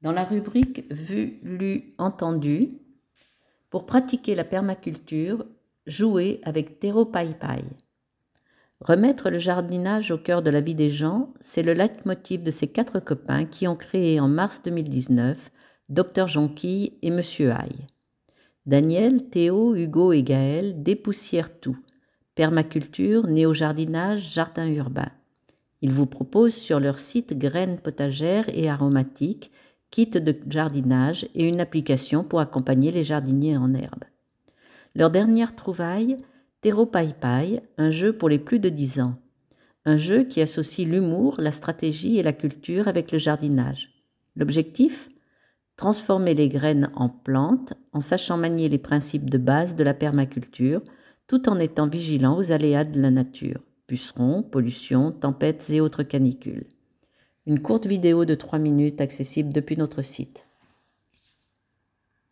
Dans la rubrique Vu, lu, entendu, pour pratiquer la permaculture, jouez avec Terro Pai Pai. Remettre le jardinage au cœur de la vie des gens, c'est le leitmotiv de ces quatre copains qui ont créé en mars 2019 Dr Jonquille et Monsieur Aïe. Daniel, Théo, Hugo et Gaël dépoussièrent tout. Permaculture, néo-jardinage, jardin urbain. Ils vous proposent sur leur site graines potagères et aromatiques kit de jardinage et une application pour accompagner les jardiniers en herbe. Leur dernière trouvaille, Terro Pai Pai, un jeu pour les plus de 10 ans. Un jeu qui associe l'humour, la stratégie et la culture avec le jardinage. L'objectif? Transformer les graines en plantes en sachant manier les principes de base de la permaculture tout en étant vigilant aux aléas de la nature, pucerons, pollution, tempêtes et autres canicules une courte vidéo de 3 minutes accessible depuis notre site.